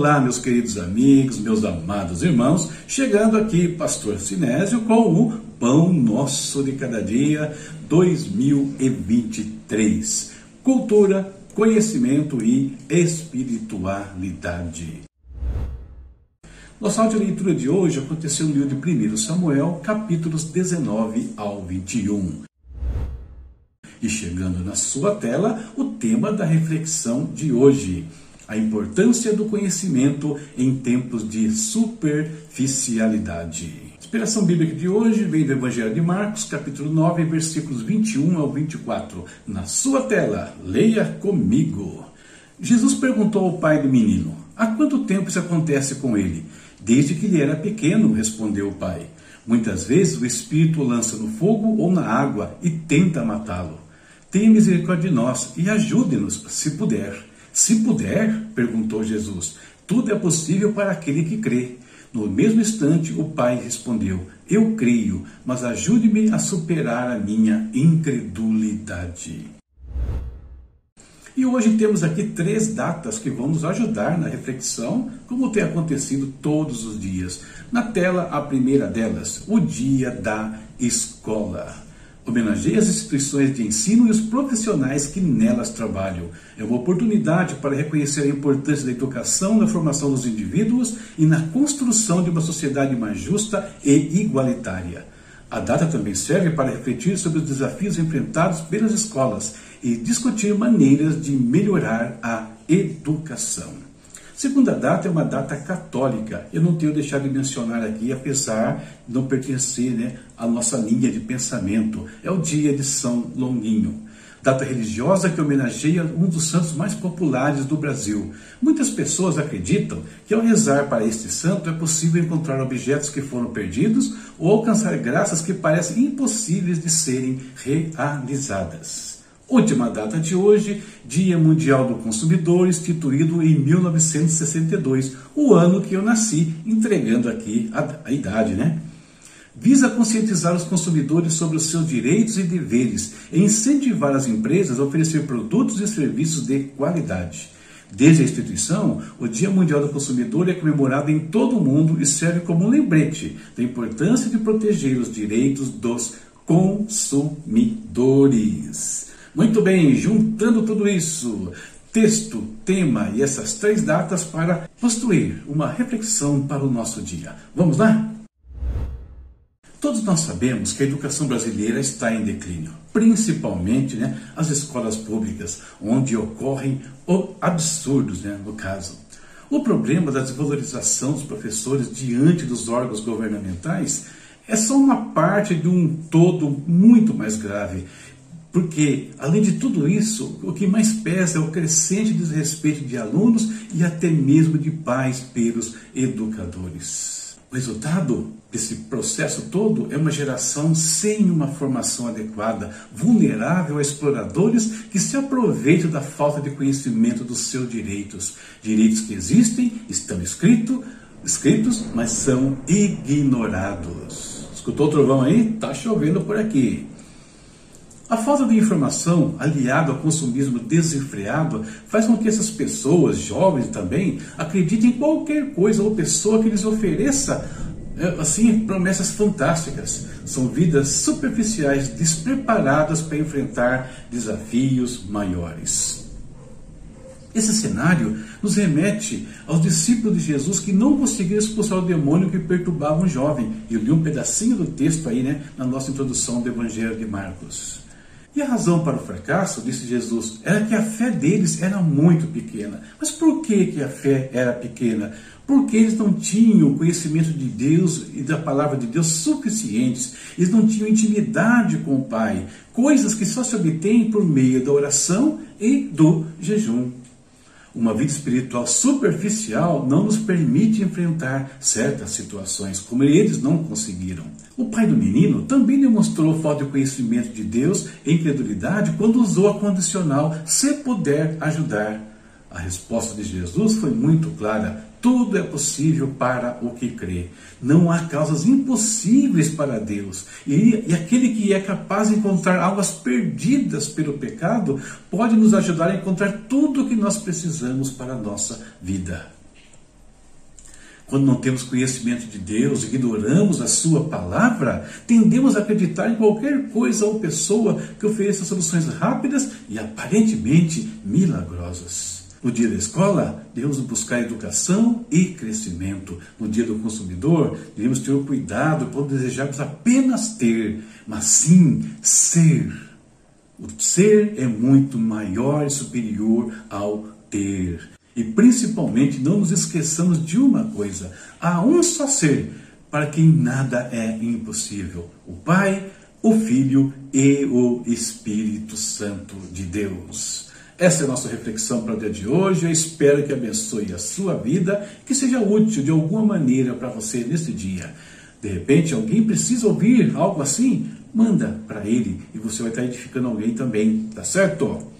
Olá, meus queridos amigos, meus amados irmãos, chegando aqui, Pastor Sinésio, com o Pão Nosso de Cada Dia 2023. Cultura, conhecimento e espiritualidade. Nossa leitura de hoje aconteceu no livro de 1 Samuel, capítulos 19 ao 21. E chegando na sua tela, o tema da reflexão de hoje a importância do conhecimento em tempos de superficialidade. A inspiração bíblica de hoje vem do Evangelho de Marcos, capítulo 9, versículos 21 ao 24. Na sua tela, leia comigo. Jesus perguntou ao pai do menino: Há quanto tempo isso acontece com ele? Desde que ele era pequeno, respondeu o pai. Muitas vezes o espírito o lança no fogo ou na água e tenta matá-lo. Tenha misericórdia de nós e ajude-nos, se puder. Se puder, perguntou Jesus, tudo é possível para aquele que crê. No mesmo instante, o pai respondeu: Eu creio, mas ajude-me a superar a minha incredulidade. E hoje temos aqui três datas que vão nos ajudar na reflexão, como tem acontecido todos os dias. Na tela, a primeira delas, o dia da escola. Homenageie as instituições de ensino e os profissionais que nelas trabalham. É uma oportunidade para reconhecer a importância da educação na formação dos indivíduos e na construção de uma sociedade mais justa e igualitária. A data também serve para refletir sobre os desafios enfrentados pelas escolas e discutir maneiras de melhorar a educação. Segunda data é uma data católica. Eu não tenho deixado de mencionar aqui, apesar de não pertencer né, à nossa linha de pensamento. É o dia de São Longuinho. Data religiosa que homenageia um dos santos mais populares do Brasil. Muitas pessoas acreditam que ao rezar para este santo é possível encontrar objetos que foram perdidos ou alcançar graças que parecem impossíveis de serem realizadas. Última data de hoje, Dia Mundial do Consumidor, instituído em 1962, o ano que eu nasci, entregando aqui a, a idade, né? Visa conscientizar os consumidores sobre os seus direitos e deveres e incentivar as empresas a oferecer produtos e serviços de qualidade. Desde a instituição, o Dia Mundial do Consumidor é comemorado em todo o mundo e serve como um lembrete da importância de proteger os direitos dos consumidores. Muito bem, juntando tudo isso, texto, tema e essas três datas para construir uma reflexão para o nosso dia. Vamos lá? Todos nós sabemos que a educação brasileira está em declínio, principalmente né, as escolas públicas, onde ocorrem absurdos, né, no caso. O problema da desvalorização dos professores diante dos órgãos governamentais é só uma parte de um todo muito mais grave porque, além de tudo isso, o que mais pesa é o crescente desrespeito de alunos e até mesmo de pais pelos educadores. O resultado desse processo todo é uma geração sem uma formação adequada, vulnerável a exploradores que se aproveitam da falta de conhecimento dos seus direitos. Direitos que existem, estão escrito, escritos, mas são ignorados. Escutou o trovão aí? Tá chovendo por aqui. A falta de informação, aliada ao consumismo desenfreado, faz com que essas pessoas, jovens também, acreditem em qualquer coisa ou pessoa que lhes ofereça é, assim promessas fantásticas. São vidas superficiais, despreparadas para enfrentar desafios maiores. Esse cenário nos remete aos discípulos de Jesus que não conseguiram expulsar o demônio que perturbava um jovem. Eu li um pedacinho do texto aí, né, na nossa introdução do Evangelho de Marcos. E a razão para o fracasso, disse Jesus, era que a fé deles era muito pequena. Mas por que, que a fé era pequena? Porque eles não tinham conhecimento de Deus e da palavra de Deus suficientes. Eles não tinham intimidade com o Pai. Coisas que só se obtêm por meio da oração e do jejum. Uma vida espiritual superficial não nos permite enfrentar certas situações, como eles não conseguiram. O pai do menino também demonstrou falta de conhecimento de Deus e incredulidade quando usou a condicional se puder ajudar. A resposta de Jesus foi muito clara: tudo é possível para o que crê. Não há causas impossíveis para Deus. E, e, aquele que é capaz de encontrar almas perdidas pelo pecado pode nos ajudar a encontrar tudo o que nós precisamos para a nossa vida. Quando não temos conhecimento de Deus, ignoramos a Sua palavra, tendemos a acreditar em qualquer coisa ou pessoa que ofereça soluções rápidas e aparentemente milagrosas. No dia da escola, devemos buscar educação e crescimento. No dia do consumidor, devemos ter o cuidado por desejarmos apenas ter, mas sim ser. O ser é muito maior e superior ao ter. E principalmente não nos esqueçamos de uma coisa: há um só ser para quem nada é impossível: o Pai, o Filho e o Espírito Santo de Deus. Essa é a nossa reflexão para o dia de hoje. Eu espero que abençoe a sua vida, que seja útil de alguma maneira para você neste dia. De repente, alguém precisa ouvir algo assim? Manda para ele e você vai estar edificando alguém também, tá certo?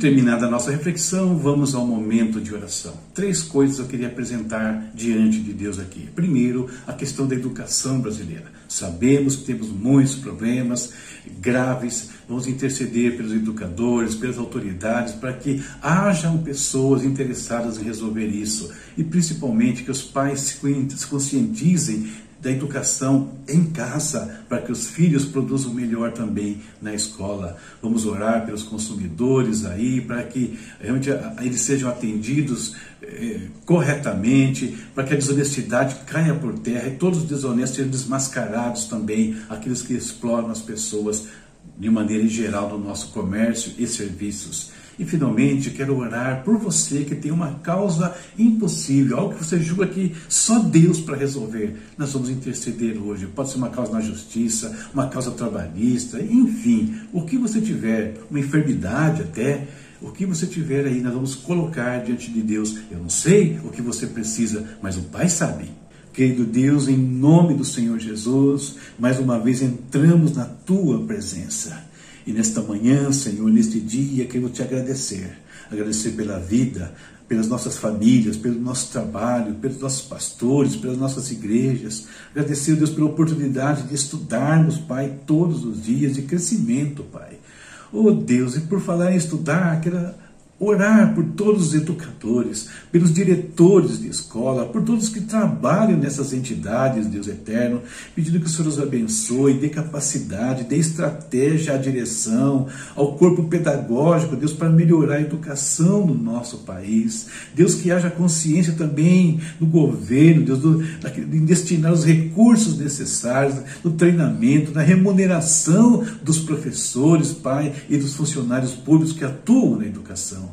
Terminada a nossa reflexão, vamos ao momento de oração. Três coisas eu queria apresentar diante de Deus aqui. Primeiro, a questão da educação brasileira. Sabemos que temos muitos problemas graves, vamos interceder pelos educadores, pelas autoridades, para que hajam pessoas interessadas em resolver isso. E principalmente que os pais se conscientizem da educação em casa, para que os filhos produzam melhor também na escola. Vamos orar pelos consumidores aí, para que realmente eles sejam atendidos eh, corretamente, para que a desonestidade caia por terra e todos os desonestos sejam desmascarados também, aqueles que exploram as pessoas de maneira geral no nosso comércio e serviços. E finalmente, quero orar por você que tem uma causa impossível, algo que você julga que só Deus para resolver. Nós vamos interceder hoje. Pode ser uma causa na justiça, uma causa trabalhista, enfim, o que você tiver, uma enfermidade até, o que você tiver aí, nós vamos colocar diante de Deus. Eu não sei o que você precisa, mas o Pai sabe. Querido Deus, em nome do Senhor Jesus, mais uma vez entramos na tua presença. E nesta manhã, Senhor, neste dia, quero te agradecer. Agradecer pela vida, pelas nossas famílias, pelo nosso trabalho, pelos nossos pastores, pelas nossas igrejas. Agradecer, Deus, pela oportunidade de estudarmos, Pai, todos os dias, de crescimento, Pai. Oh Deus, e por falar em estudar, quero orar por todos os educadores, pelos diretores de escola, por todos que trabalham nessas entidades, Deus eterno, pedindo que o Senhor os abençoe, dê capacidade, dê estratégia à direção, ao corpo pedagógico, Deus, para melhorar a educação no nosso país. Deus, que haja consciência também no governo, Deus, do, destinar os recursos necessários no treinamento, na remuneração dos professores, Pai, e dos funcionários públicos que atuam na educação.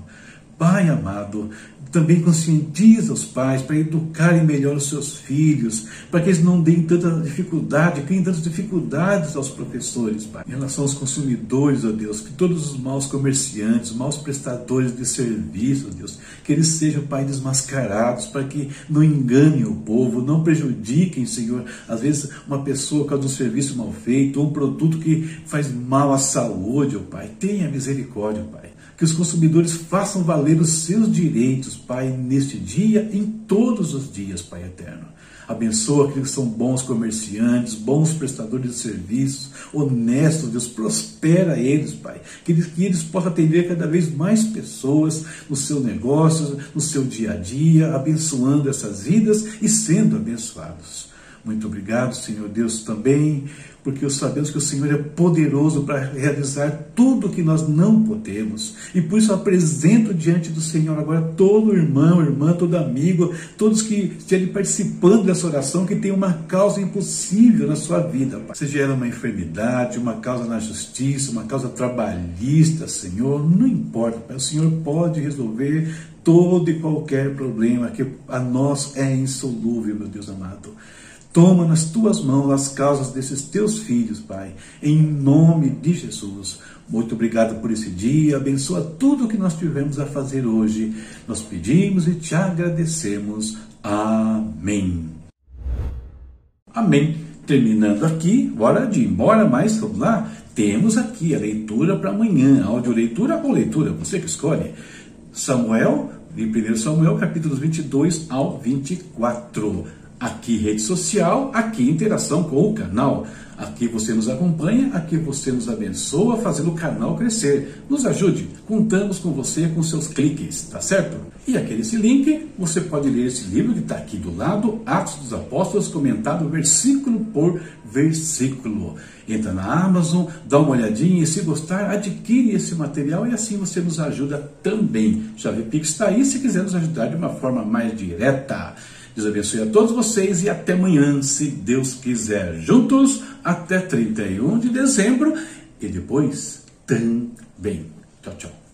Pai amado, também conscientiza os pais para educarem melhor os seus filhos, para que eles não deem tanta dificuldade, criem tantas dificuldades aos professores, Pai. Em relação aos consumidores, ó Deus, que todos os maus comerciantes, maus prestadores de serviço, ó Deus, que eles sejam, Pai, desmascarados, para que não enganem o povo, não prejudiquem, Senhor, às vezes uma pessoa por causa de um serviço mal feito, ou um produto que faz mal à saúde, ó Pai. Tenha misericórdia, Pai que os consumidores façam valer os seus direitos, Pai, neste dia, em todos os dias, Pai eterno. Abençoa aqueles que são bons comerciantes, bons prestadores de serviços, honestos, Deus, prospera eles, Pai. Que eles, que eles possam atender cada vez mais pessoas no seu negócio, no seu dia a dia, abençoando essas vidas e sendo abençoados. Muito obrigado, Senhor Deus, também porque sabemos que o Senhor é poderoso para realizar tudo o que nós não podemos. E por isso apresento diante do Senhor agora todo irmão, irmã, todo amigo, todos que estiverem participando dessa oração, que tem uma causa impossível na sua vida. Pai. Seja ela uma enfermidade, uma causa na justiça, uma causa trabalhista, Senhor, não importa, Pai. o Senhor pode resolver todo e qualquer problema que a nós é insolúvel, meu Deus amado. Toma nas tuas mãos as causas desses teus filhos, Pai, em nome de Jesus. Muito obrigado por esse dia, abençoa tudo o que nós tivemos a fazer hoje. Nós pedimos e te agradecemos. Amém. Amém. Terminando aqui, hora de ir embora, mas vamos lá. Temos aqui a leitura para amanhã, áudio leitura ou leitura, você que escolhe. Samuel, em 1 Samuel, capítulos 22 ao 24. Aqui rede social, aqui interação com o canal. Aqui você nos acompanha, aqui você nos abençoa, fazendo o canal crescer. Nos ajude, contamos com você com seus cliques, tá certo? E aqui nesse link você pode ler esse livro que está aqui do lado, Atos dos Apóstolos, comentado versículo por versículo. Entra na Amazon, dá uma olhadinha e se gostar, adquire esse material e assim você nos ajuda também. Chave Pix está aí se quiser nos ajudar de uma forma mais direta. Deus abençoe a todos vocês e até amanhã, se Deus quiser. Juntos até 31 de dezembro e depois também. Tchau, tchau.